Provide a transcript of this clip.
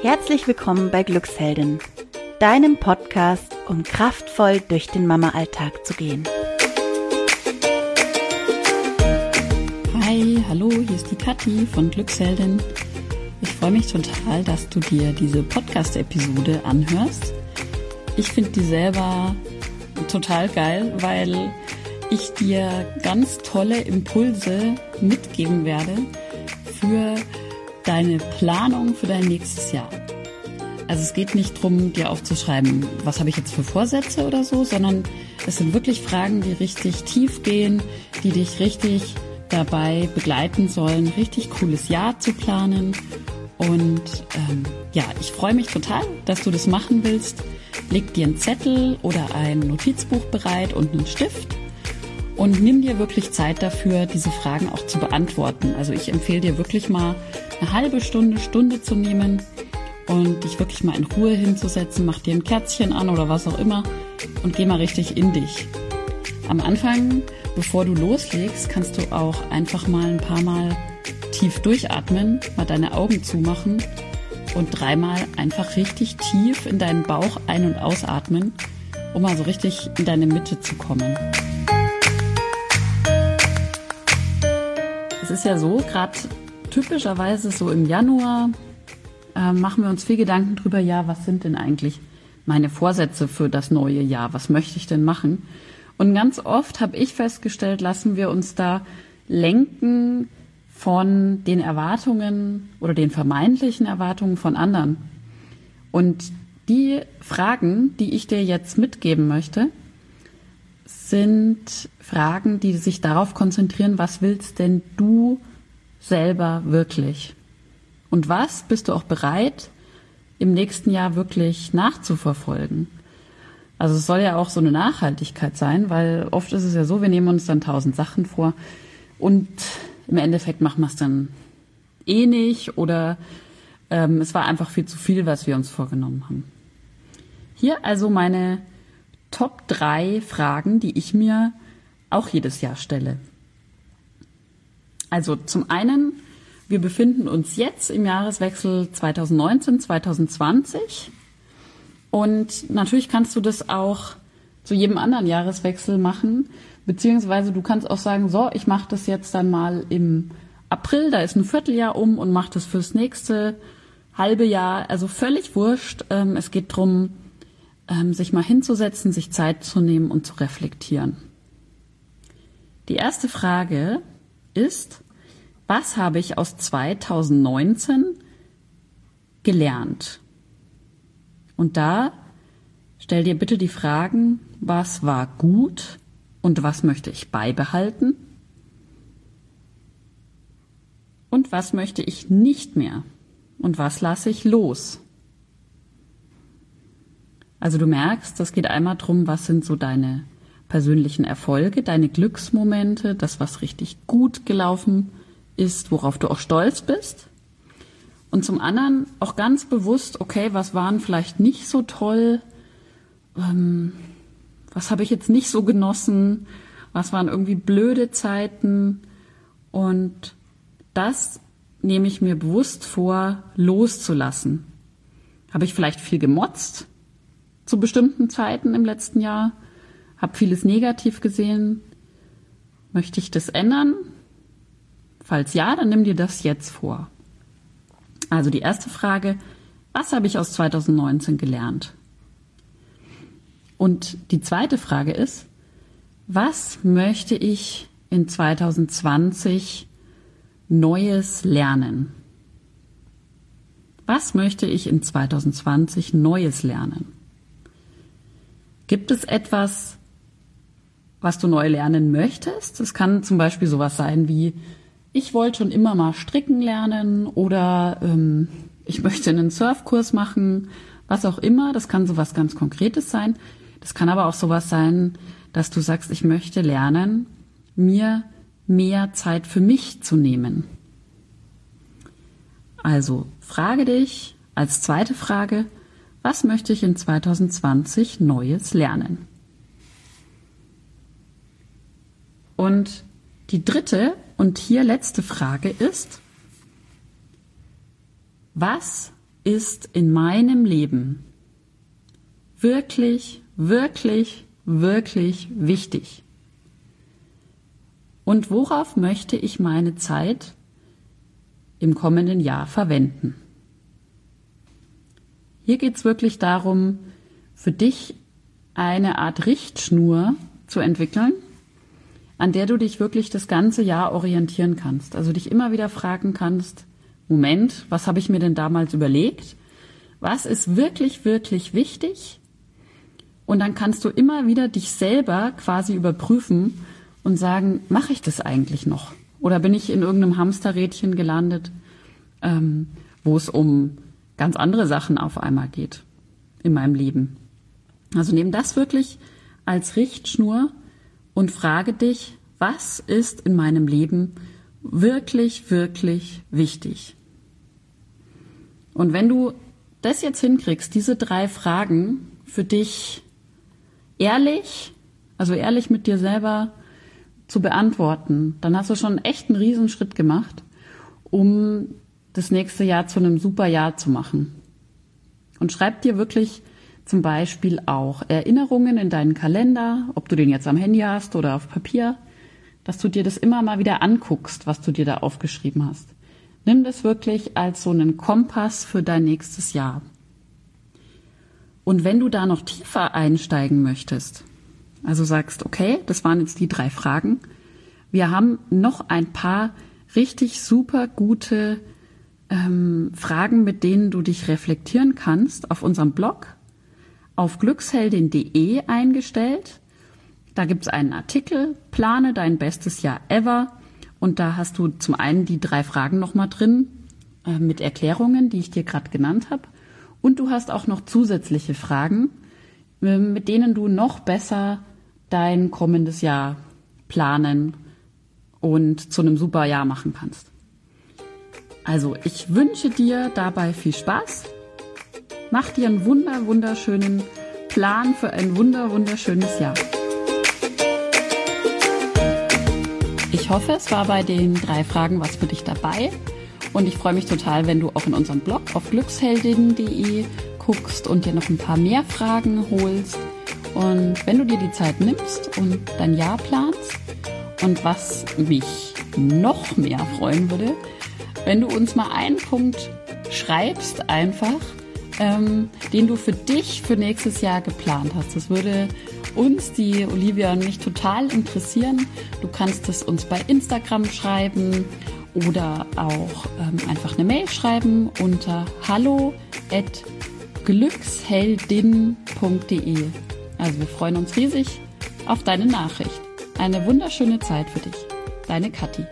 Herzlich willkommen bei Glücksheldin, deinem Podcast, um kraftvoll durch den Mama-Alltag zu gehen. Hi, hallo, hier ist die Kathi von Glücksheldin. Ich freue mich total, dass du dir diese Podcast-Episode anhörst. Ich finde die selber total geil, weil ich dir ganz tolle Impulse mitgeben werde für deine Planung für dein nächstes Jahr. Also es geht nicht darum, dir aufzuschreiben, was habe ich jetzt für Vorsätze oder so, sondern es sind wirklich Fragen, die richtig tief gehen, die dich richtig dabei begleiten sollen, richtig cooles Jahr zu planen. Und ähm, ja, ich freue mich total, dass du das machen willst. Leg dir einen Zettel oder ein Notizbuch bereit und einen Stift und nimm dir wirklich Zeit dafür, diese Fragen auch zu beantworten. Also ich empfehle dir wirklich mal eine halbe Stunde, Stunde zu nehmen und dich wirklich mal in Ruhe hinzusetzen, mach dir ein Kerzchen an oder was auch immer und geh mal richtig in dich. Am Anfang, bevor du loslegst, kannst du auch einfach mal ein paar Mal tief durchatmen, mal deine Augen zumachen und dreimal einfach richtig tief in deinen Bauch ein- und ausatmen, um mal so richtig in deine Mitte zu kommen. Es ist ja so, gerade typischerweise so im Januar äh, machen wir uns viel Gedanken drüber, ja, was sind denn eigentlich meine Vorsätze für das neue Jahr? Was möchte ich denn machen? Und ganz oft habe ich festgestellt, lassen wir uns da lenken von den Erwartungen oder den vermeintlichen Erwartungen von anderen. Und die Fragen, die ich dir jetzt mitgeben möchte, sind Fragen, die sich darauf konzentrieren, was willst denn du selber wirklich? Und was bist du auch bereit, im nächsten Jahr wirklich nachzuverfolgen? Also es soll ja auch so eine Nachhaltigkeit sein, weil oft ist es ja so, wir nehmen uns dann tausend Sachen vor und im Endeffekt machen wir es dann eh nicht oder ähm, es war einfach viel zu viel, was wir uns vorgenommen haben. Hier also meine Top 3 Fragen, die ich mir auch jedes Jahr stelle. Also zum einen, wir befinden uns jetzt im Jahreswechsel 2019-2020 und natürlich kannst du das auch zu jedem anderen Jahreswechsel machen, beziehungsweise du kannst auch sagen, so, ich mache das jetzt dann mal im April, da ist ein Vierteljahr um und mache das fürs nächste halbe Jahr. Also völlig wurscht. Ähm, es geht drum ähm, sich mal hinzusetzen, sich Zeit zu nehmen und zu reflektieren. Die erste Frage ist, was habe ich aus 2019 gelernt? Und da stell dir bitte die Fragen, was war gut und was möchte ich beibehalten? Und was möchte ich nicht mehr? Und was lasse ich los? Also du merkst, das geht einmal drum, was sind so deine persönlichen Erfolge, deine Glücksmomente, das, was richtig gut gelaufen ist, worauf du auch stolz bist. Und zum anderen auch ganz bewusst, okay, was waren vielleicht nicht so toll, ähm, was habe ich jetzt nicht so genossen, was waren irgendwie blöde Zeiten. Und das nehme ich mir bewusst vor, loszulassen. Habe ich vielleicht viel gemotzt? zu bestimmten Zeiten im letzten Jahr, habe vieles negativ gesehen. Möchte ich das ändern? Falls ja, dann nimm dir das jetzt vor. Also die erste Frage, was habe ich aus 2019 gelernt? Und die zweite Frage ist, was möchte ich in 2020 Neues lernen? Was möchte ich in 2020 Neues lernen? Gibt es etwas, was du neu lernen möchtest? Das kann zum Beispiel sowas sein wie, ich wollte schon immer mal stricken lernen oder ähm, ich möchte einen Surfkurs machen, was auch immer. Das kann sowas ganz Konkretes sein. Das kann aber auch sowas sein, dass du sagst, ich möchte lernen, mir mehr Zeit für mich zu nehmen. Also frage dich als zweite Frage, was möchte ich in 2020 Neues lernen? Und die dritte und hier letzte Frage ist, was ist in meinem Leben wirklich, wirklich, wirklich wichtig? Und worauf möchte ich meine Zeit im kommenden Jahr verwenden? Hier geht es wirklich darum, für dich eine Art Richtschnur zu entwickeln, an der du dich wirklich das ganze Jahr orientieren kannst. Also dich immer wieder fragen kannst, Moment, was habe ich mir denn damals überlegt? Was ist wirklich, wirklich wichtig? Und dann kannst du immer wieder dich selber quasi überprüfen und sagen, mache ich das eigentlich noch? Oder bin ich in irgendeinem Hamsterrädchen gelandet, ähm, wo es um ganz andere Sachen auf einmal geht in meinem Leben? Also nimm das wirklich als Richtschnur und frage dich, was ist in meinem Leben wirklich, wirklich wichtig? Und wenn du das jetzt hinkriegst, diese drei Fragen für dich ehrlich, also ehrlich mit dir selber zu beantworten, dann hast du schon echt einen Riesenschritt gemacht, um das nächste Jahr zu einem super Jahr zu machen. Und schreib dir wirklich zum Beispiel auch Erinnerungen in deinen Kalender, ob du den jetzt am Handy hast oder auf Papier, dass du dir das immer mal wieder anguckst, was du dir da aufgeschrieben hast. Nimm das wirklich als so einen Kompass für dein nächstes Jahr. Und wenn du da noch tiefer einsteigen möchtest, also sagst, okay, das waren jetzt die drei Fragen, wir haben noch ein paar richtig super gute ähm, Fragen, mit denen du dich reflektieren kannst, auf unserem Blog auf glücksheldin.de eingestellt. Da gibt es einen Artikel, plane dein bestes Jahr ever. Und da hast du zum einen die drei Fragen nochmal drin äh, mit Erklärungen, die ich dir gerade genannt habe. Und du hast auch noch zusätzliche Fragen, äh, mit denen du noch besser dein kommendes Jahr planen und zu einem super Jahr machen kannst. Also ich wünsche dir dabei viel Spaß Mach dir einen wunder, wunderschönen Plan für ein wunder, wunderschönes Jahr. Ich hoffe, es war bei den drei Fragen was für dich dabei. Und ich freue mich total, wenn du auch in unseren Blog auf glücksheldin.de guckst und dir noch ein paar mehr Fragen holst. Und wenn du dir die Zeit nimmst und dein Jahr planst, und was mich noch mehr freuen würde, wenn du uns mal einen Punkt schreibst einfach, ähm, den du für dich für nächstes Jahr geplant hast. Das würde uns, die Olivia und mich total interessieren. Du kannst es uns bei Instagram schreiben oder auch ähm, einfach eine Mail schreiben unter hallo at glücksheldin.de. Also wir freuen uns riesig auf deine Nachricht. Eine wunderschöne Zeit für dich. Deine Kathi.